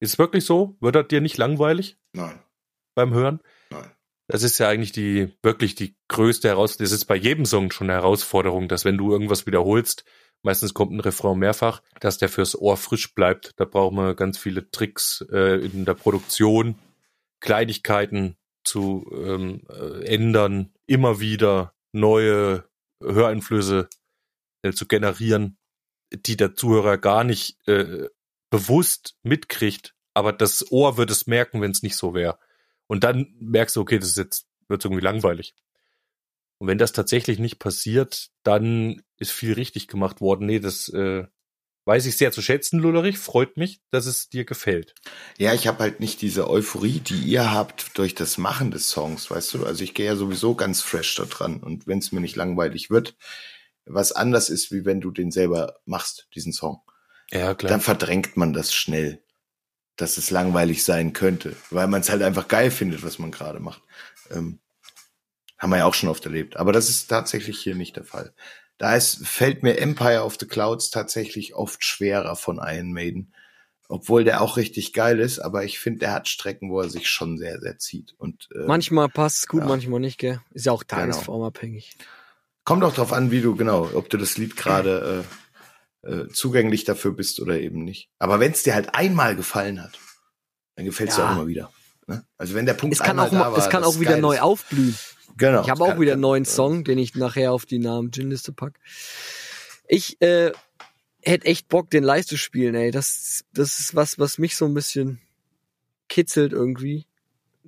ist es wirklich so? Wird er dir nicht langweilig
Nein,
beim Hören?
nein.
Das ist ja eigentlich die wirklich die größte Herausforderung. Das ist bei jedem Song schon eine Herausforderung, dass wenn du irgendwas wiederholst, meistens kommt ein Refrain mehrfach, dass der fürs Ohr frisch bleibt. Da brauchen wir ganz viele Tricks äh, in der Produktion, Kleinigkeiten zu ähm, äh, ändern, immer wieder neue Höreinflüsse äh, zu generieren, die der Zuhörer gar nicht äh, bewusst mitkriegt, aber das Ohr wird es merken, wenn es nicht so wäre. Und dann merkst du, okay, das ist jetzt wird irgendwie langweilig. Und wenn das tatsächlich nicht passiert, dann ist viel richtig gemacht worden. Nee, das äh, weiß ich sehr zu schätzen, Lullerich. Freut mich, dass es dir gefällt.
Ja, ich habe halt nicht diese Euphorie, die ihr habt durch das Machen des Songs, weißt du? Also ich gehe ja sowieso ganz fresh da dran. Und wenn es mir nicht langweilig wird, was anders ist, wie wenn du den selber machst, diesen Song,
Ja, klar.
dann verdrängt man das schnell, dass es langweilig sein könnte, weil man es halt einfach geil findet, was man gerade macht. Ähm, haben wir ja auch schon oft erlebt. Aber das ist tatsächlich hier nicht der Fall. Da ist, fällt mir Empire of the Clouds tatsächlich oft schwerer von Iron Maiden. Obwohl der auch richtig geil ist, aber ich finde, der hat Strecken, wo er sich schon sehr, sehr zieht. Und äh,
Manchmal passt es gut,
ja.
manchmal nicht, gell? Ist ja auch
Genau.
tagesformabhängig.
kommt auch drauf an, wie du genau, ob du das Lied gerade äh, äh, zugänglich dafür bist oder eben nicht. Aber wenn es dir halt einmal gefallen hat, dann gefällt es dir
Ja.
auch immer wieder. Ne? Also wenn der Punkt
Es kann
einmal
auch,
da war,
es kann auch wieder neu
ist.
aufblühen.
Genau.
Ich habe auch wieder einen neuen
kann-
Song, den ich nachher auf die Namen Gin-Liste pack. Ich äh, hätte echt Bock, den live zu spielen, ey. Das, das ist was, was mich so ein bisschen kitzelt irgendwie,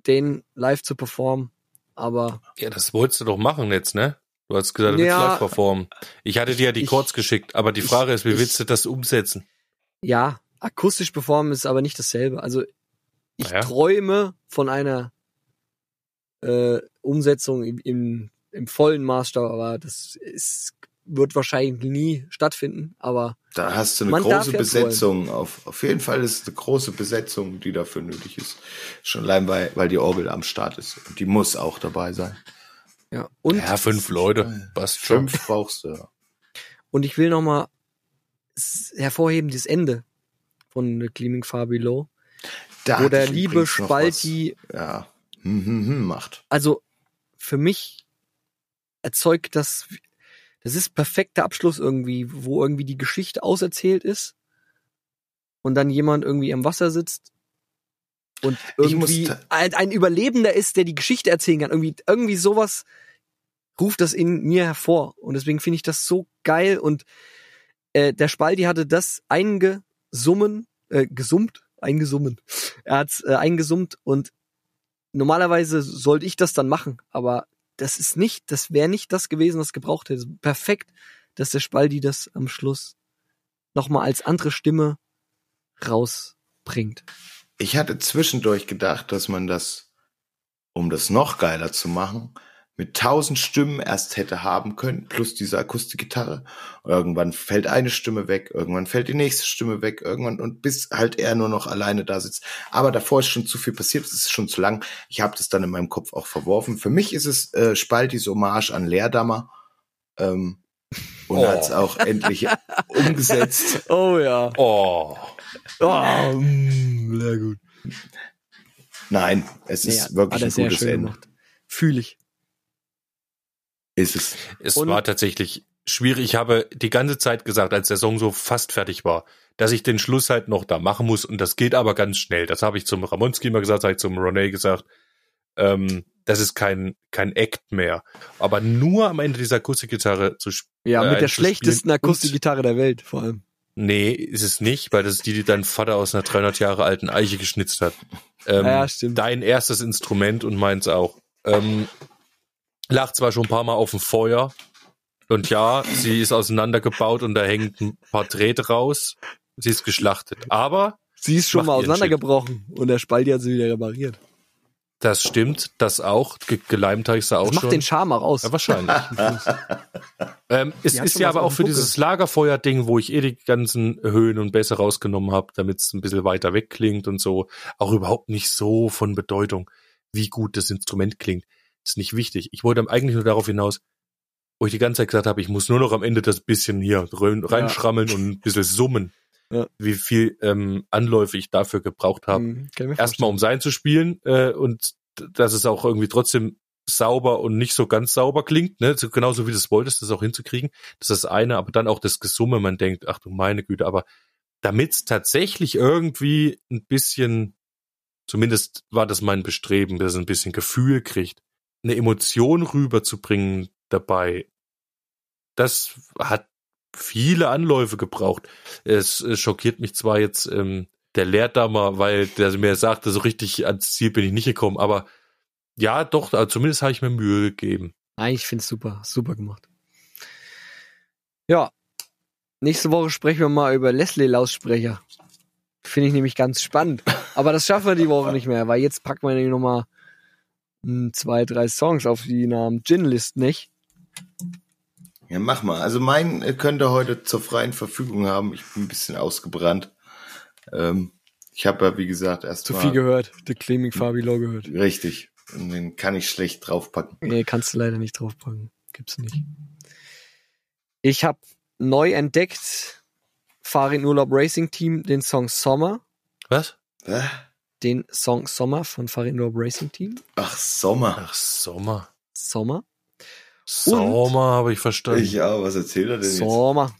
den live zu performen. Aber
Ja, das wolltest du doch machen jetzt, ne? Du hast gesagt, du willst
Ja.
live performen. Ich hatte dir ja die
Ich-
Chords geschickt, aber die
ich-
Frage ist, wie
ich-
willst du das umsetzen?
ja, akustisch performen ist aber nicht dasselbe. Also ich
Ja.
träume von einer äh, Umsetzung im, im, im vollen Maßstab, aber das ist, wird wahrscheinlich nie stattfinden. Aber
Da hast du eine große
ja
Besetzung. Auf, auf jeden Fall ist es eine große Besetzung, die dafür nötig ist. Schon allein, weil, weil die Orgel am Start ist. Und die muss auch dabei sein.
ja, und
Ja, fünf Leute. Schon.
Fünf brauchst du. ja.
Und ich will nochmal hervorheben, das Ende von The Gleaming Far Below,
Da
wo der liebe Spalti,
was. Ja. Hm, hm, hm, macht.
also für mich erzeugt das, das ist perfekter Abschluss irgendwie, wo irgendwie die Geschichte auserzählt ist und dann jemand irgendwie am Wasser sitzt und irgendwie ein, ein Überlebender ist, der die Geschichte erzählen kann. Irgendwie, irgendwie sowas ruft das in mir hervor. Und deswegen finde ich das so geil. Und äh, der Spalti hatte das eingesummen, äh, gesummt, eingesummen. Er hat's äh, eingesummt und normalerweise sollte ich das dann machen, aber das ist nicht, das wäre nicht das gewesen, was gebraucht hätte. Perfekt, dass der Spaldi das am Schluss nochmal als andere Stimme rausbringt.
Ich hatte zwischendurch gedacht, dass man das, um das noch geiler zu machen, mit tausend Stimmen erst hätte haben können, plus diese Akustikgitarre. Irgendwann fällt eine Stimme weg, irgendwann fällt die nächste Stimme weg, irgendwann und bis halt er nur noch alleine da sitzt. Aber davor ist schon zu viel passiert, es ist schon zu lang. Ich habe das dann in meinem Kopf auch verworfen. Für mich ist es äh, Spaltis Hommage an Leerdammer. Ähm, und
Oh.
hat's auch endlich umgesetzt.
Oh ja.
Oh.
Oh, mm, sehr gut.
Nein, es ist
Ja,
wirklich
hat
ein gutes Ende.
gemacht. Fühle ich.
Ist es.
Es
Und-
war tatsächlich schwierig. Ich habe die ganze Zeit gesagt, als der Song so fast fertig war, dass ich den Schluss halt noch da machen muss und das geht aber ganz schnell. Das habe ich zum Ramonski immer gesagt, das habe ich zum Ronay gesagt. Ähm, das ist kein, kein Act mehr. Aber nur am Ende dieser Akustikgitarre zu spielen.
Ja,
äh,
mit der
einzuspielen
schlechtesten Akustikgitarre der Welt, vor allem.
Nee, ist es nicht, weil das ist die, die dein Vater aus einer 300 Jahre alten Eiche geschnitzt hat. Ähm,
Ja, stimmt.
Dein erstes Instrument und meins auch. Ähm, lag zwar schon ein paar Mal auf dem Feuer. Und ja, sie ist auseinandergebaut und da hängt ein paar Drähte raus. Sie ist geschlachtet. Aber
Sie ist schon mal auseinandergebrochen und der Spaldi hat sie wieder repariert.
das stimmt, das auch. Ge geleimt habe ich sie auch
Das macht
schon.
den Charme auch aus.
Ja, wahrscheinlich. ähm, es ist ja aber auch für
Buckel.
dieses Lagerfeuer-Ding, wo ich eh die ganzen Höhen und Bässe rausgenommen habe, damit es ein bisschen weiter weg klingt und so, auch überhaupt nicht so von Bedeutung, wie gut das Instrument klingt. Ist nicht wichtig. Ich wollte eigentlich nur darauf hinaus, wo ich die ganze Zeit gesagt habe, ich muss nur noch am Ende das bisschen hier rein- reinschrammeln und ein bisschen summen,
Ja.
wie viel ähm, Anläufe ich dafür gebraucht habe
Hm, mir
erstmal um sein zu spielen äh, und dass es auch irgendwie trotzdem sauber und nicht so ganz sauber klingt, ne? so, genauso wie du es wolltest, das auch hinzukriegen. Das ist das eine, aber dann auch das Gesumme, man denkt, ach du meine Güte, aber damit es tatsächlich irgendwie ein bisschen, zumindest war das mein Bestreben, dass es ein bisschen Gefühl kriegt, eine Emotion rüberzubringen dabei, das hat viele Anläufe gebraucht. Es schockiert mich zwar jetzt, ähm, der lehrt da mal, weil der mir sagte, so richtig ans Ziel bin ich nicht gekommen. Aber ja, doch, also zumindest habe ich mir Mühe gegeben.
Ich finde es super, super gemacht. Ja, nächste Woche sprechen wir mal über Leslie-Lautsprecher. Finde ich nämlich ganz spannend. Aber das schaffen wir die Woche nicht mehr, weil jetzt packen wir nämlich nochmal hm, zwei, drei Songs auf die Namen Gin-List nicht.
Ja, mach mal. Also mein äh, könnt ihr heute zur freien Verfügung haben. Ich bin ein bisschen ausgebrannt. Ähm, ich habe ja, wie gesagt, erst
Zu
mal
viel gehört. The Claiming Fabi Law gehört.
richtig. Und den kann ich schlecht draufpacken.
Nee, kannst du leider nicht draufpacken. Gibt's nicht. Ich habe neu entdeckt, Farin Urlaub Racing Team, den Song Sommer.
Was?
Hä?
Den Song Sommer von Farin Urlaub Racing Team.
Ach, Sommer.
Ach, Sommer.
Sommer.
Sommer habe ich verstanden.
Ich ja, was erzählt er denn jetzt?
Sommer.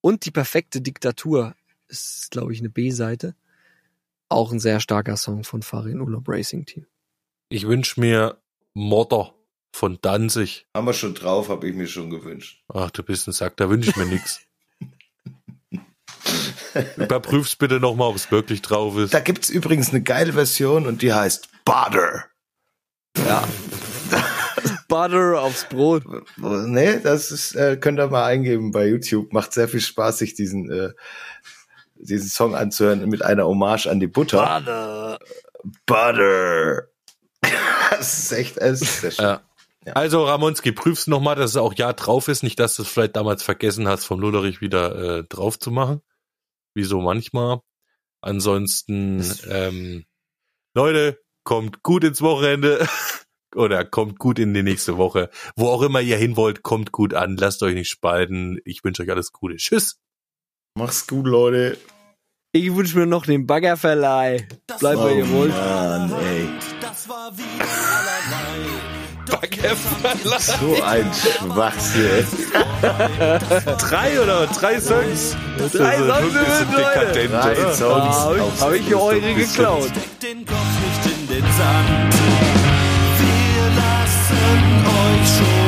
Und die perfekte Diktatur ist, glaube ich, eine B-Seite. Auch ein sehr starker Song von Farin Urlaub Racing Team.
Ich wünsche mir Modder von Danzig.
Haben wir schon drauf, habe ich mir schon gewünscht.
Ach, du bist ein Sack, da wünsche ich mir nix. Überprüf's bitte nochmal, ob es wirklich drauf ist.
Da gibt's übrigens eine geile Version und die heißt Butter. Ja.
Butter aufs Brot.
Nee, das ist, äh, könnt ihr mal eingeben bei YouTube. Macht sehr viel Spaß, sich diesen, äh, diesen Song anzuhören mit einer Hommage an die Butter.
Butter.
Butter. das ist echt, es ist sehr schön.
Ja. Also Ramonski, prüf's nochmal, dass es auch ja drauf ist. Nicht, dass du es vielleicht damals vergessen hast, vom Lullerich wieder äh, drauf zu machen. Wie so manchmal. Ansonsten, ähm, Leute, kommt gut ins Wochenende. Oder kommt gut in die nächste Woche. Wo auch immer ihr hin wollt, kommt gut an. Lasst euch nicht spalten. Ich wünsche euch alles Gute. Tschüss.
Mach's gut, Leute.
Ich wünsche mir noch den Baggerverleih. Bleibt bei ihr wohl.
Mann, ey.
Das war wieder allerlei.
So ein Schwachsinn.
Drei oder drei Songs.
Drei Songs,
bisschen
Leute.
Drei? Songs.
Hab ich, hab ich eure geklaut.
Steckt den Kopf nicht in den Sand. Wir lassen euch schon.